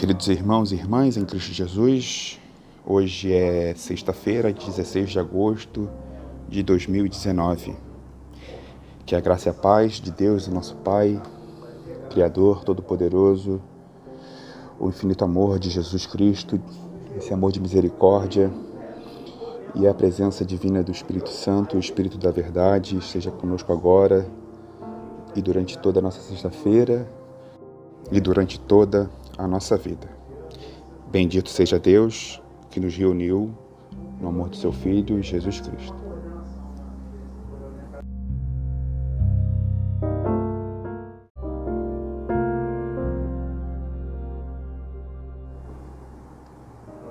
Queridos irmãos e irmãs em Cristo Jesus, hoje é sexta-feira, 16 de agosto de 2019. Que a graça e a paz de Deus, nosso Pai, Criador Todo-Poderoso, o infinito amor de Jesus Cristo, esse amor de misericórdia e a presença divina do Espírito Santo, o Espírito da Verdade, esteja conosco agora e durante toda a nossa sexta-feira e durante toda a nossa vida. Bendito seja Deus que nos reuniu no amor do seu Filho, Jesus Cristo.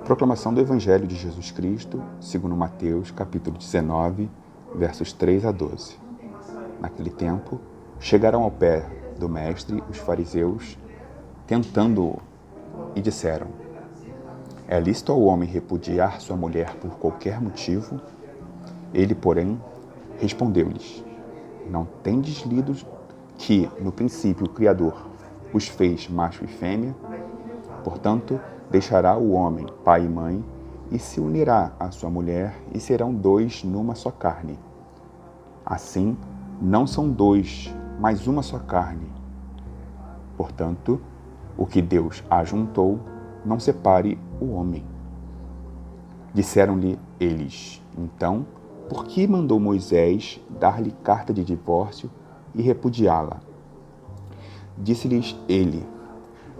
Proclamação do Evangelho de Jesus Cristo, segundo Mateus, capítulo 19, versos 3 a 12. Naquele tempo, chegaram ao pé do mestre os fariseus tentando-o, e disseram: É lícito ao homem repudiar sua mulher por qualquer motivo? Ele, porém, respondeu-lhes: Não tendes lido que, no princípio, o Criador os fez macho e fêmea? Portanto, deixará o homem pai e mãe e se unirá à sua mulher e serão dois numa só carne. Assim, não são dois, mas uma só carne. Portanto, o que Deus ajuntou, não separe o homem. Disseram-lhe eles: Então, por que mandou Moisés dar-lhe carta de divórcio e repudiá-la? Disse-lhes ele: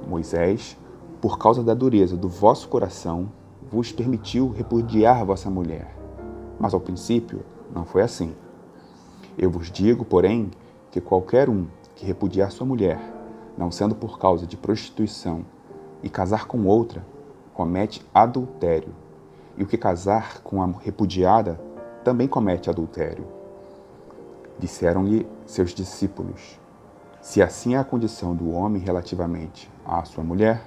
Moisés, por causa da dureza do vosso coração, vos permitiu repudiar vossa mulher. Mas ao princípio não foi assim. Eu vos digo, porém, que qualquer um que repudiar sua mulher, não sendo por causa de prostituição, e casar com outra, comete adultério. E o que casar com a repudiada também comete adultério. Disseram-lhe seus discípulos: Se assim é a condição do homem relativamente à sua mulher,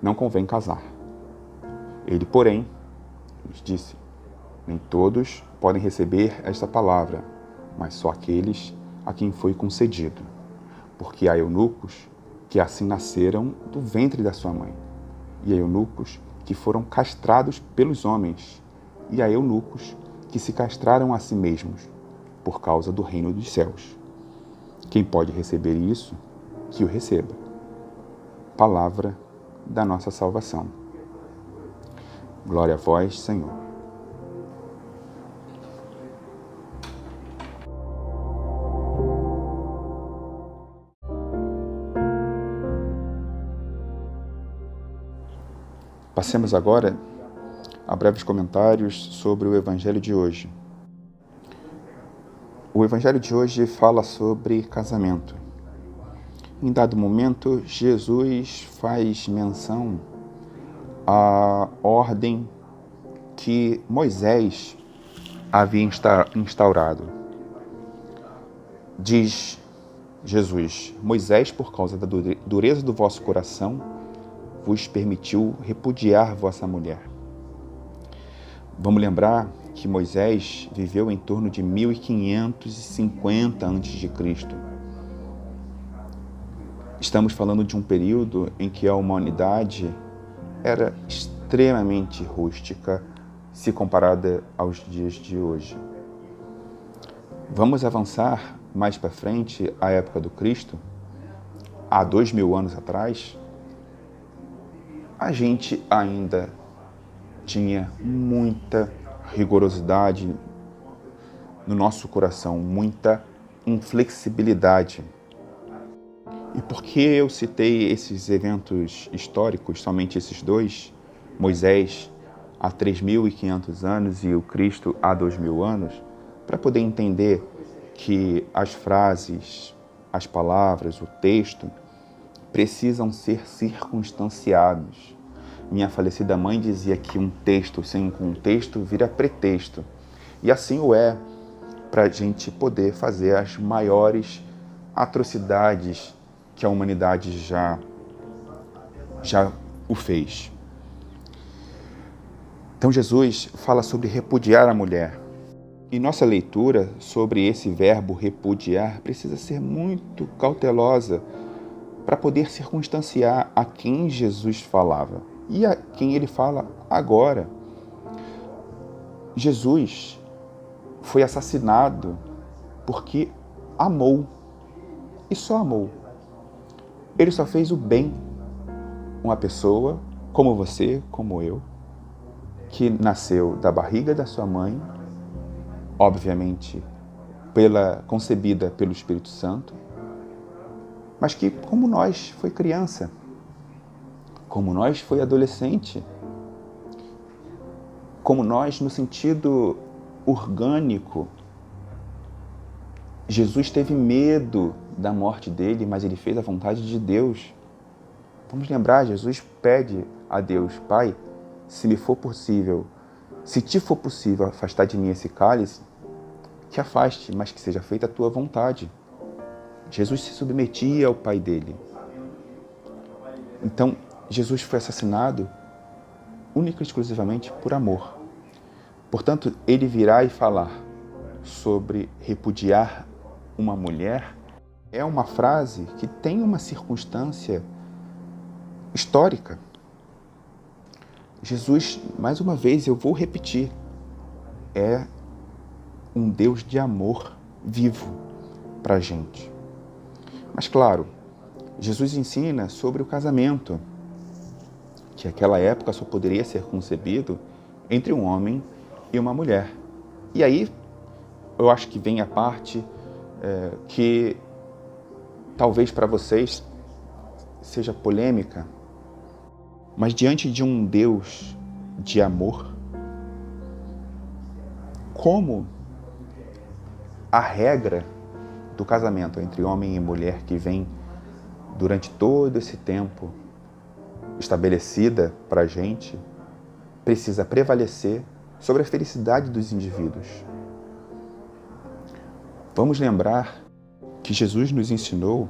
não convém casar. Ele, porém, lhes disse: Nem todos podem receber esta palavra, mas só aqueles a quem foi concedido. Porque há eunucos que assim nasceram do ventre da sua mãe, e a eunucos que foram castrados pelos homens, e a eunucos que se castraram a si mesmos, por causa do reino dos céus. Quem pode receber isso, que o receba. Palavra da nossa salvação. Glória a vós, Senhor. Passemos agora a breves comentários sobre o Evangelho de hoje. O Evangelho de hoje fala sobre casamento. Em dado momento, Jesus faz menção à ordem que Moisés havia instaurado. Diz Jesus: Moisés, por causa da dureza do vosso coração, vos permitiu repudiar vossa mulher. Vamos lembrar que Moisés viveu em torno de 1550 a.C. Estamos falando de um período em que a humanidade era extremamente rústica se comparada aos dias de hoje. Vamos avançar mais para frente à época do Cristo, há dois mil anos atrás, a gente ainda tinha muita rigorosidade no nosso coração, muita inflexibilidade. E por que eu citei esses eventos históricos, somente esses dois, Moisés há 3.500 anos e o Cristo há 2.000 anos, para poder entender que as frases, as palavras, o texto precisam ser circunstanciados. Minha falecida mãe dizia que um texto sem um contexto vira pretexto. E assim o é para a gente poder fazer as maiores atrocidades que a humanidade já, já o fez. Então Jesus fala sobre repudiar a mulher. E nossa leitura sobre esse verbo repudiar precisa ser muito cautelosa para poder circunstanciar a quem Jesus falava e a quem ele fala agora. Jesus foi assassinado porque amou e só amou. Ele só fez o bem. Uma pessoa como você, como eu, que nasceu da barriga da sua mãe, obviamente pela concebida pelo Espírito Santo, mas que como nós foi criança, como nós foi adolescente, como nós no sentido orgânico. Jesus teve medo da morte dele, mas ele fez a vontade de Deus. Vamos lembrar, Jesus pede a Deus, Pai, se me for possível, se te for possível afastar de mim esse cálice, que afaste, mas que seja feita a tua vontade. Jesus se submetia ao Pai dele. Então, Jesus foi assassinado única e exclusivamente por amor. Portanto, ele virá e falar sobre repudiar uma mulher é uma frase que tem uma circunstância histórica. Jesus, mais uma vez, eu vou repetir, é um Deus de amor vivo para a gente. Mas, claro, Jesus ensina sobre o casamento, que naquela época só poderia ser concebido entre um homem e uma mulher. E aí, eu acho que vem a parte é, que talvez para vocês seja polêmica, mas diante de um Deus de amor, como a regra do casamento entre homem e mulher que vem durante todo esse tempo estabelecida para a gente precisa prevalecer sobre a felicidade dos indivíduos. Vamos lembrar que Jesus nos ensinou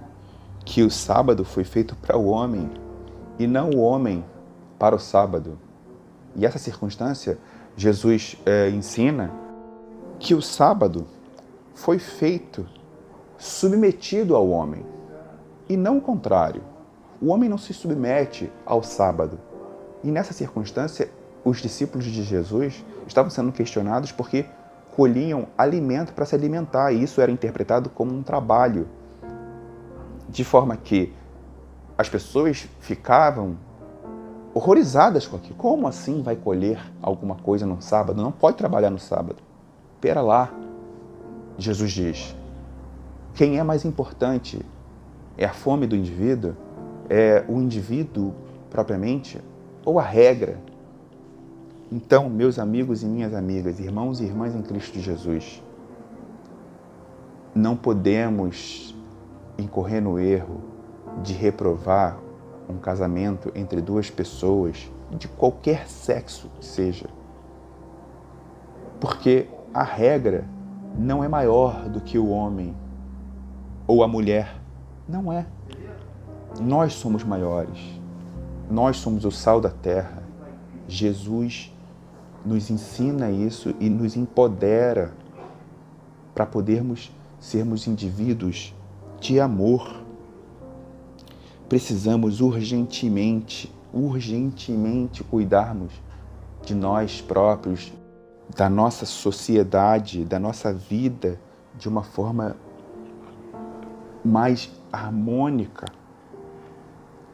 que o sábado foi feito para o homem e não o homem para o sábado. E essa circunstância, Jesus é, ensina que o sábado foi feito submetido ao homem e não o contrário. O homem não se submete ao sábado. E nessa circunstância, os discípulos de Jesus estavam sendo questionados porque colhiam alimento para se alimentar, e isso era interpretado como um trabalho. De forma que as pessoas ficavam horrorizadas com aquilo. Como assim vai colher alguma coisa no sábado? Não pode trabalhar no sábado. Pera lá. Jesus diz: quem é mais importante? É a fome do indivíduo? É o indivíduo propriamente? Ou a regra? Então, meus amigos e minhas amigas, irmãos e irmãs em Cristo Jesus, não podemos incorrer no erro de reprovar um casamento entre duas pessoas de qualquer sexo que seja. Porque a regra não é maior do que o homem ou a mulher. Não é. Nós somos maiores. Nós somos o sal da terra. Jesus nos ensina isso e nos empodera para podermos sermos indivíduos de amor. Precisamos urgentemente, urgentemente cuidarmos de nós próprios, da nossa sociedade, da nossa vida de uma forma mais harmônica.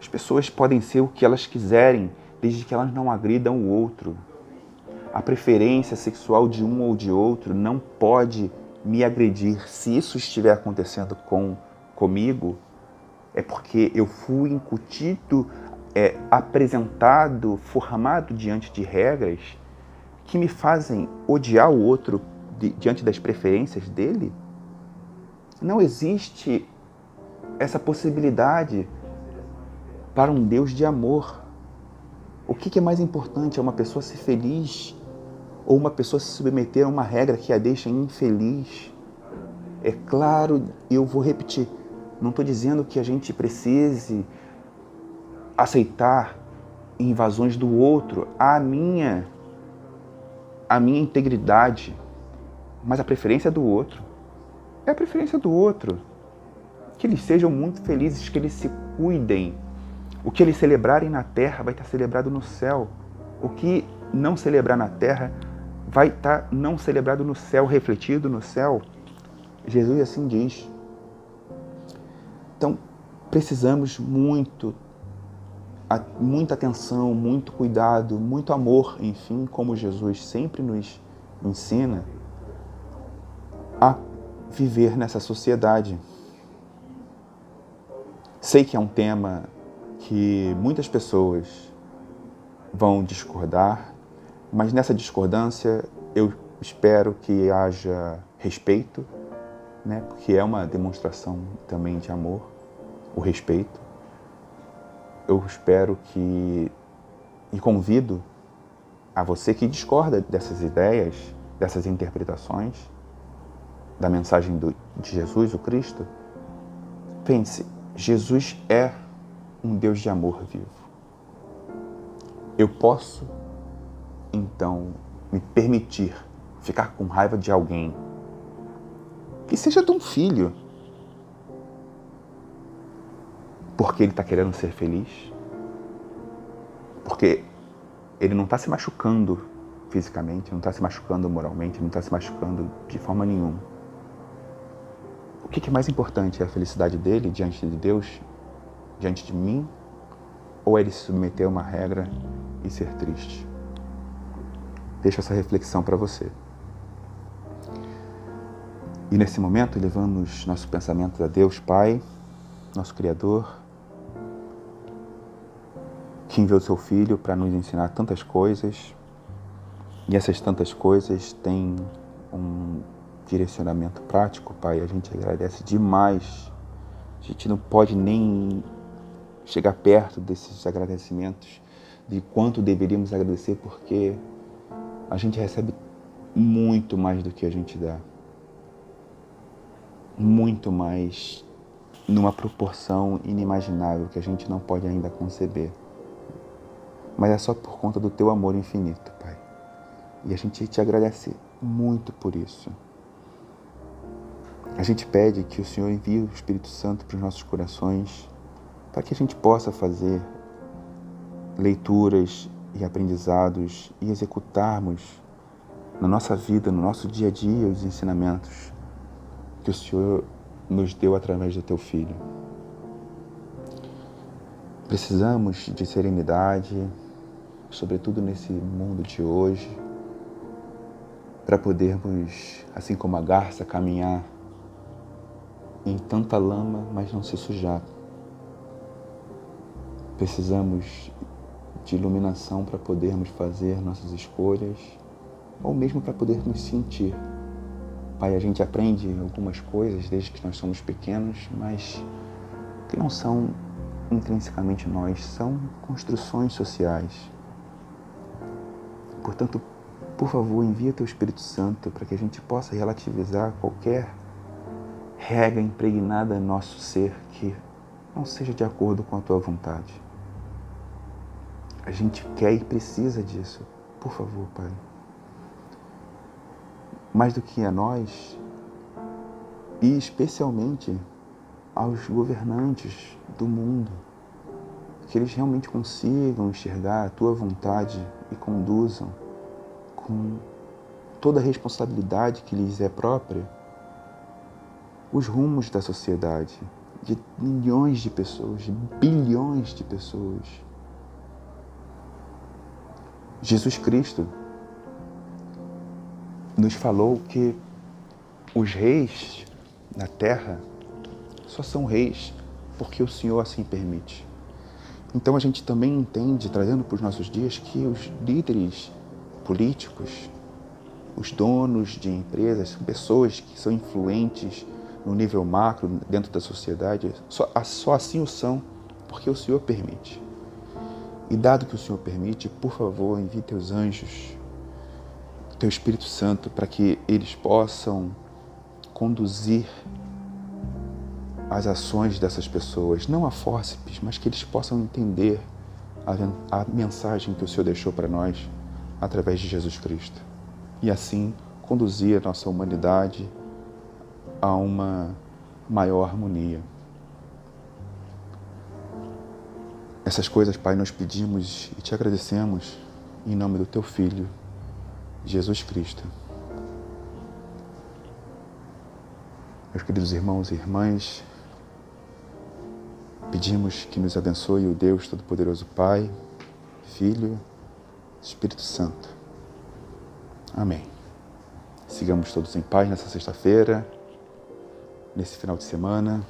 As pessoas podem ser o que elas quiserem, desde que elas não agridam o outro a preferência sexual de um ou de outro não pode me agredir. Se isso estiver acontecendo com comigo, é porque eu fui incutido, é, apresentado, formado diante de regras que me fazem odiar o outro di diante das preferências dele? Não existe essa possibilidade para um Deus de amor. O que é mais importante? É uma pessoa ser feliz ou uma pessoa se submeter a uma regra que a deixa infeliz. É claro, eu vou repetir, não estou dizendo que a gente precise aceitar invasões do outro, a minha, a minha integridade, mas a preferência do outro é a preferência do outro. Que eles sejam muito felizes, que eles se cuidem. O que eles celebrarem na terra vai estar celebrado no céu. O que não celebrar na terra vai estar não celebrado no céu, refletido no céu. Jesus assim diz. Então, precisamos muito, muita atenção, muito cuidado, muito amor, enfim, como Jesus sempre nos ensina a viver nessa sociedade. Sei que é um tema que muitas pessoas vão discordar, mas nessa discordância eu espero que haja respeito, né? porque é uma demonstração também de amor, o respeito. Eu espero que e convido a você que discorda dessas ideias, dessas interpretações da mensagem do, de Jesus, o Cristo, pense, Jesus é um Deus de amor vivo. Eu posso, então, me permitir ficar com raiva de alguém, que seja de um filho, porque ele está querendo ser feliz, porque ele não está se machucando fisicamente, não está se machucando moralmente, não está se machucando de forma nenhuma. O que é mais importante? É a felicidade dele diante de Deus, diante de mim? Ou é ele se submeter a uma regra e ser triste? Deixo essa reflexão para você. E nesse momento, levamos nosso pensamento a Deus Pai, nosso Criador, que enviou seu Filho para nos ensinar tantas coisas, e essas tantas coisas têm um direcionamento prático, Pai. A gente agradece demais. A gente não pode nem chegar perto desses agradecimentos, de quanto deveríamos agradecer, porque a gente recebe muito mais do que a gente dá. Muito mais numa proporção inimaginável que a gente não pode ainda conceber. Mas é só por conta do teu amor infinito, Pai. E a gente te agradece muito por isso. A gente pede que o Senhor envie o Espírito Santo para os nossos corações, para que a gente possa fazer leituras e aprendizados e executarmos na nossa vida, no nosso dia a dia, os ensinamentos que o Senhor nos deu através do Teu Filho. Precisamos de serenidade, sobretudo nesse mundo de hoje, para podermos, assim como a garça, caminhar em tanta lama, mas não se sujar. Precisamos de iluminação para podermos fazer nossas escolhas ou mesmo para podermos sentir. Pai, a gente aprende algumas coisas desde que nós somos pequenos, mas que não são intrinsecamente nós, são construções sociais. Portanto, por favor, envia teu Espírito Santo para que a gente possa relativizar qualquer regra impregnada em nosso ser que não seja de acordo com a tua vontade. A gente quer e precisa disso. Por favor, Pai. Mais do que a nós, e especialmente aos governantes do mundo, que eles realmente consigam enxergar a tua vontade e conduzam com toda a responsabilidade que lhes é própria os rumos da sociedade, de milhões de pessoas, de bilhões de pessoas. Jesus Cristo nos falou que os reis na terra só são reis porque o Senhor assim permite. Então a gente também entende, trazendo para os nossos dias, que os líderes políticos, os donos de empresas, pessoas que são influentes no nível macro, dentro da sociedade, só, só assim o são, porque o Senhor permite. E dado que o Senhor permite, por favor, envie teus anjos, teu Espírito Santo, para que eles possam conduzir as ações dessas pessoas, não a fórceps, mas que eles possam entender a, a mensagem que o Senhor deixou para nós através de Jesus Cristo. E assim conduzir a nossa humanidade a uma maior harmonia. Essas coisas, Pai, nós pedimos e te agradecemos em nome do teu Filho, Jesus Cristo. Meus queridos irmãos e irmãs, pedimos que nos abençoe o Deus Todo-Poderoso Pai, Filho, Espírito Santo. Amém. Sigamos todos em paz nessa sexta-feira nesse final de semana,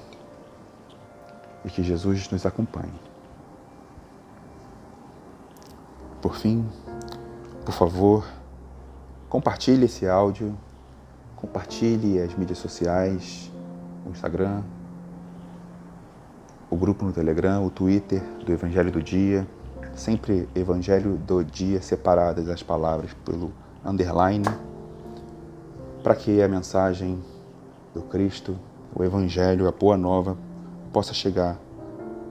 e que Jesus nos acompanhe. Por fim, por favor, compartilhe esse áudio, compartilhe as mídias sociais, o Instagram, o grupo no Telegram, o Twitter do Evangelho do Dia, sempre Evangelho do Dia separadas as palavras pelo underline, para que a mensagem do Cristo, o Evangelho, a Boa Nova, possa chegar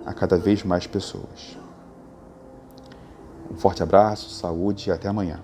a cada vez mais pessoas. Um forte abraço, saúde e até amanhã.